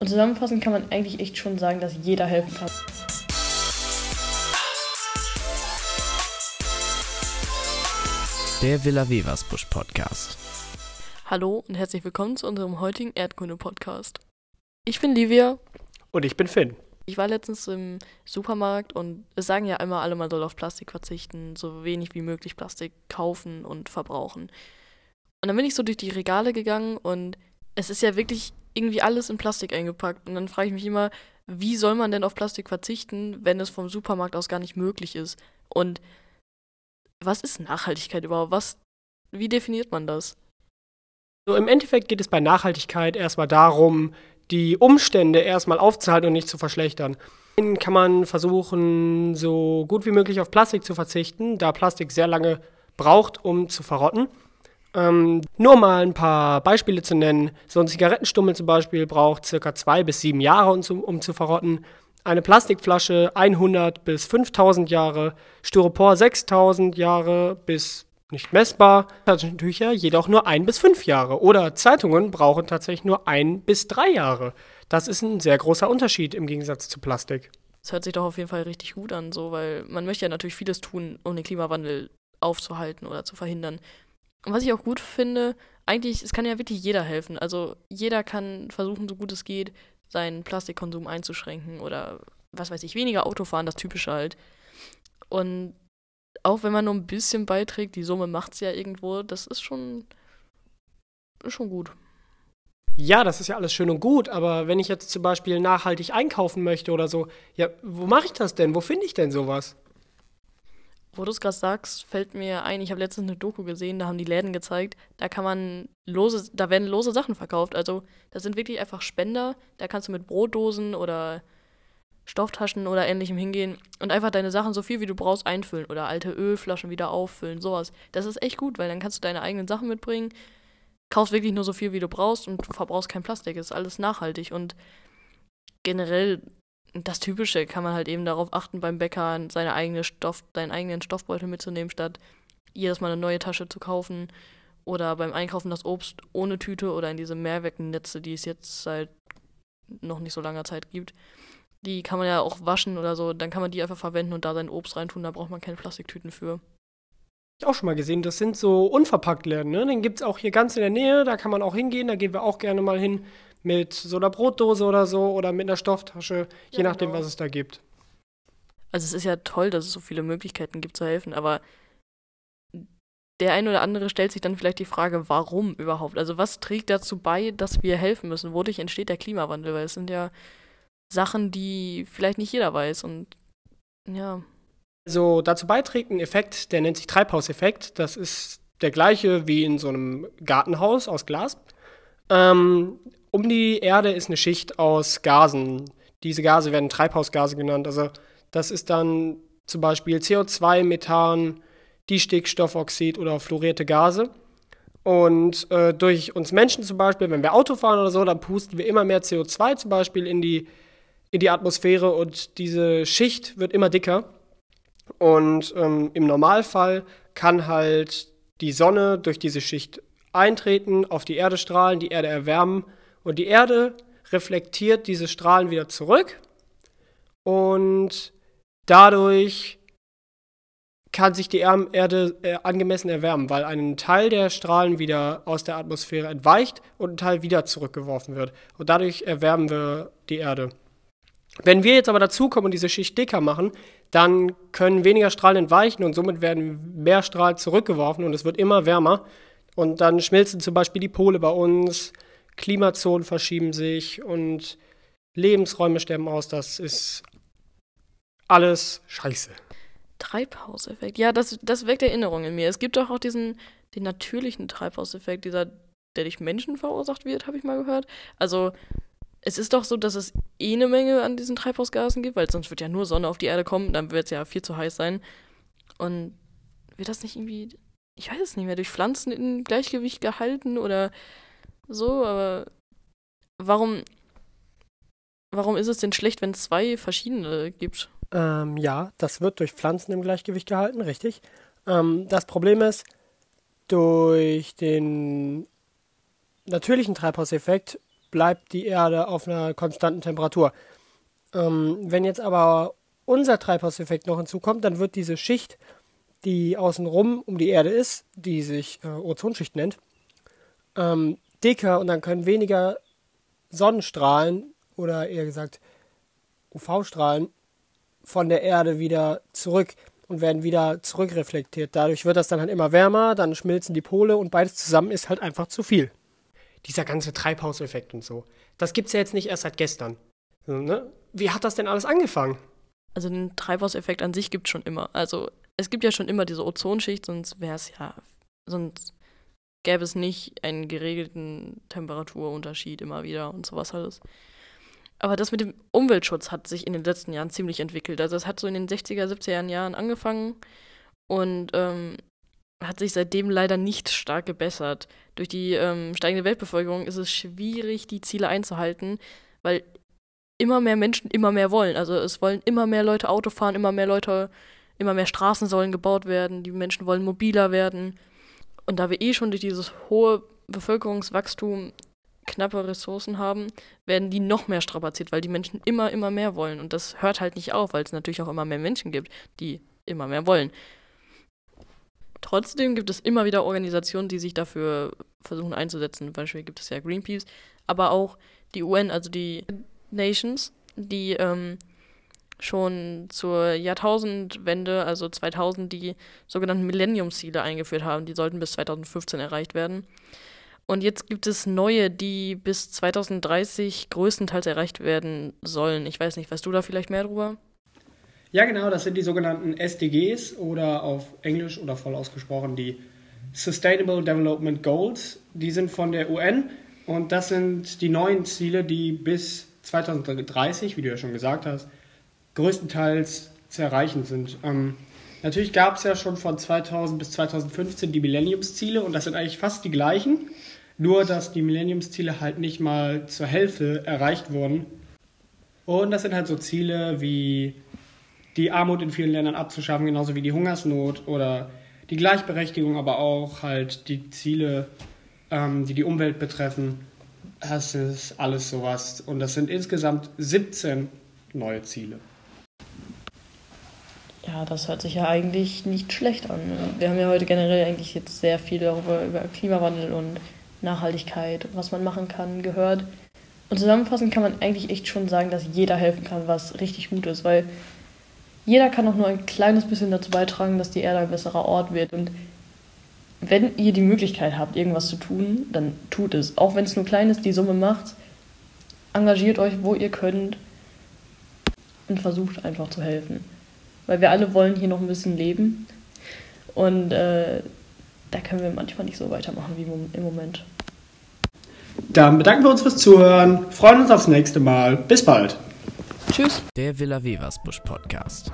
Und zusammenfassend kann man eigentlich echt schon sagen, dass jeder helfen kann. Der Villa Vevas Busch Podcast. Hallo und herzlich willkommen zu unserem heutigen Erdkunde-Podcast. Ich bin Livia. Und ich bin Finn. Ich war letztens im Supermarkt und es sagen ja immer alle, man soll auf Plastik verzichten, so wenig wie möglich Plastik kaufen und verbrauchen. Und dann bin ich so durch die Regale gegangen und es ist ja wirklich irgendwie alles in Plastik eingepackt. Und dann frage ich mich immer, wie soll man denn auf Plastik verzichten, wenn es vom Supermarkt aus gar nicht möglich ist? Und was ist Nachhaltigkeit überhaupt? Was, wie definiert man das? So, im Endeffekt geht es bei Nachhaltigkeit erstmal darum, die Umstände erstmal aufzuhalten und nicht zu verschlechtern. Dann kann man versuchen, so gut wie möglich auf Plastik zu verzichten, da Plastik sehr lange braucht, um zu verrotten. Ähm, nur mal ein paar Beispiele zu nennen. So ein Zigarettenstummel zum Beispiel braucht circa zwei bis sieben Jahre, um zu, um zu verrotten. Eine Plastikflasche 100 bis 5000 Jahre, Styropor 6000 Jahre bis nicht messbar. Taschentücher jedoch nur ein bis fünf Jahre. Oder Zeitungen brauchen tatsächlich nur ein bis drei Jahre. Das ist ein sehr großer Unterschied im Gegensatz zu Plastik. Das hört sich doch auf jeden Fall richtig gut an, so, weil man möchte ja natürlich vieles tun, um den Klimawandel aufzuhalten oder zu verhindern. Und was ich auch gut finde, eigentlich, es kann ja wirklich jeder helfen. Also jeder kann versuchen, so gut es geht, seinen Plastikkonsum einzuschränken oder was weiß ich, weniger Auto fahren, das Typische halt. Und auch wenn man nur ein bisschen beiträgt, die Summe macht es ja irgendwo, das ist schon, ist schon gut. Ja, das ist ja alles schön und gut, aber wenn ich jetzt zum Beispiel nachhaltig einkaufen möchte oder so, ja, wo mache ich das denn? Wo finde ich denn sowas? Wo du es gerade sagst, fällt mir ein, ich habe letztens eine Doku gesehen, da haben die Läden gezeigt, da kann man lose, da werden lose Sachen verkauft. Also das sind wirklich einfach Spender, da kannst du mit Brotdosen oder Stofftaschen oder ähnlichem hingehen und einfach deine Sachen so viel wie du brauchst einfüllen oder alte Ölflaschen wieder auffüllen, sowas. Das ist echt gut, weil dann kannst du deine eigenen Sachen mitbringen, kaufst wirklich nur so viel wie du brauchst und du verbrauchst kein Plastik. Ist alles nachhaltig und generell das Typische kann man halt eben darauf achten, beim Bäcker seine eigene Stoff, seinen eigenen Stoffbeutel mitzunehmen, statt jedes Mal eine neue Tasche zu kaufen. Oder beim Einkaufen das Obst ohne Tüte oder in diese Mehrwegnetze, die es jetzt seit noch nicht so langer Zeit gibt. Die kann man ja auch waschen oder so. Dann kann man die einfach verwenden und da sein Obst reintun. Da braucht man keine Plastiktüten für. Ich auch schon mal gesehen, das sind so unverpackt Läden. Ne? Den gibt es auch hier ganz in der Nähe. Da kann man auch hingehen. Da gehen wir auch gerne mal hin mit so einer Brotdose oder so oder mit einer Stofftasche, je ja, nachdem, genau. was es da gibt. Also es ist ja toll, dass es so viele Möglichkeiten gibt zu helfen, aber der eine oder andere stellt sich dann vielleicht die Frage, warum überhaupt? Also was trägt dazu bei, dass wir helfen müssen? Wodurch entsteht der Klimawandel? Weil es sind ja Sachen, die vielleicht nicht jeder weiß und ja. So, dazu beiträgt ein Effekt, der nennt sich Treibhauseffekt. Das ist der gleiche wie in so einem Gartenhaus aus Glas. Ähm, um die Erde ist eine Schicht aus Gasen. Diese Gase werden Treibhausgase genannt. Also das ist dann zum Beispiel CO2, Methan, Distickstoffoxid oder fluorierte Gase. Und äh, durch uns Menschen zum Beispiel, wenn wir Auto fahren oder so, dann pusten wir immer mehr CO2 zum Beispiel in die in die Atmosphäre und diese Schicht wird immer dicker. Und ähm, im Normalfall kann halt die Sonne durch diese Schicht eintreten, auf die Erde strahlen, die Erde erwärmen und die Erde reflektiert diese Strahlen wieder zurück und dadurch kann sich die Erde äh, angemessen erwärmen, weil ein Teil der Strahlen wieder aus der Atmosphäre entweicht und ein Teil wieder zurückgeworfen wird. Und dadurch erwärmen wir die Erde. Wenn wir jetzt aber dazukommen und diese Schicht dicker machen, dann können weniger Strahlen entweichen und somit werden mehr Strahlen zurückgeworfen und es wird immer wärmer. Und dann schmilzen zum Beispiel die Pole bei uns, Klimazonen verschieben sich und Lebensräume sterben aus. Das ist alles scheiße. Treibhauseffekt. Ja, das, das weckt Erinnerungen in mir. Es gibt doch auch diesen den natürlichen Treibhauseffekt, dieser, der durch Menschen verursacht wird, habe ich mal gehört. Also es ist doch so, dass es eh eine Menge an diesen Treibhausgasen gibt, weil sonst wird ja nur Sonne auf die Erde kommen, dann wird es ja viel zu heiß sein. Und wird das nicht irgendwie, ich weiß es nicht mehr, durch Pflanzen in Gleichgewicht gehalten oder so, aber warum, warum ist es denn schlecht, wenn es zwei verschiedene gibt? Ähm, ja, das wird durch Pflanzen im Gleichgewicht gehalten, richtig. Ähm, das Problem ist, durch den natürlichen Treibhauseffekt bleibt die Erde auf einer konstanten Temperatur. Ähm, wenn jetzt aber unser Treibhauseffekt noch hinzukommt, dann wird diese Schicht, die außenrum um die Erde ist, die sich äh, Ozonschicht nennt, ähm, dicker und dann können weniger Sonnenstrahlen oder eher gesagt UV-Strahlen von der Erde wieder zurück und werden wieder zurückreflektiert. Dadurch wird das dann halt immer wärmer, dann schmilzen die Pole und beides zusammen ist halt einfach zu viel. Dieser ganze Treibhauseffekt und so. Das gibt es ja jetzt nicht erst seit gestern. Ne? Wie hat das denn alles angefangen? Also den Treibhauseffekt an sich gibt es schon immer. Also es gibt ja schon immer diese Ozonschicht, sonst wäre es ja, sonst gäbe es nicht einen geregelten Temperaturunterschied immer wieder und sowas alles. Aber das mit dem Umweltschutz hat sich in den letzten Jahren ziemlich entwickelt. Also es hat so in den 60er, 70er Jahren angefangen und ähm, hat sich seitdem leider nicht stark gebessert. Durch die ähm, steigende Weltbevölkerung ist es schwierig, die Ziele einzuhalten, weil immer mehr Menschen immer mehr wollen. Also es wollen immer mehr Leute Auto fahren, immer mehr Leute, immer mehr Straßen sollen gebaut werden, die Menschen wollen mobiler werden. Und da wir eh schon durch dieses hohe Bevölkerungswachstum knappe Ressourcen haben, werden die noch mehr strapaziert, weil die Menschen immer, immer mehr wollen. Und das hört halt nicht auf, weil es natürlich auch immer mehr Menschen gibt, die immer mehr wollen. Trotzdem gibt es immer wieder Organisationen, die sich dafür versuchen einzusetzen. Zum Beispiel gibt es ja Greenpeace, aber auch die UN, also die Nations, die ähm, schon zur Jahrtausendwende, also 2000, die sogenannten Millenniumsziele eingeführt haben. Die sollten bis 2015 erreicht werden. Und jetzt gibt es neue, die bis 2030 größtenteils erreicht werden sollen. Ich weiß nicht, weißt du da vielleicht mehr drüber? Ja, genau, das sind die sogenannten SDGs oder auf Englisch oder voll ausgesprochen die Sustainable Development Goals. Die sind von der UN und das sind die neuen Ziele, die bis 2030, wie du ja schon gesagt hast, größtenteils zu erreichen sind. Ähm, natürlich gab es ja schon von 2000 bis 2015 die Millenniumsziele und das sind eigentlich fast die gleichen. Nur, dass die Millenniumsziele halt nicht mal zur Hälfte erreicht wurden. Und das sind halt so Ziele wie die Armut in vielen Ländern abzuschaffen, genauso wie die Hungersnot oder die Gleichberechtigung, aber auch halt die Ziele, ähm, die die Umwelt betreffen. Das ist alles sowas. Und das sind insgesamt 17 neue Ziele. Ja, das hört sich ja eigentlich nicht schlecht an. Wir haben ja heute generell eigentlich jetzt sehr viel darüber über Klimawandel und Nachhaltigkeit, was man machen kann, gehört. Und zusammenfassend kann man eigentlich echt schon sagen, dass jeder helfen kann, was richtig gut ist, weil jeder kann auch nur ein kleines bisschen dazu beitragen, dass die Erde ein besserer Ort wird. Und wenn ihr die Möglichkeit habt, irgendwas zu tun, dann tut es. Auch wenn es nur klein ist, die Summe macht. Engagiert euch, wo ihr könnt und versucht einfach zu helfen. Weil wir alle wollen hier noch ein bisschen leben. Und äh, da können wir manchmal nicht so weitermachen wie im Moment. Dann bedanken wir uns fürs Zuhören, freuen uns aufs nächste Mal. Bis bald. Tschüss. Der Villa Vevas Busch Podcast.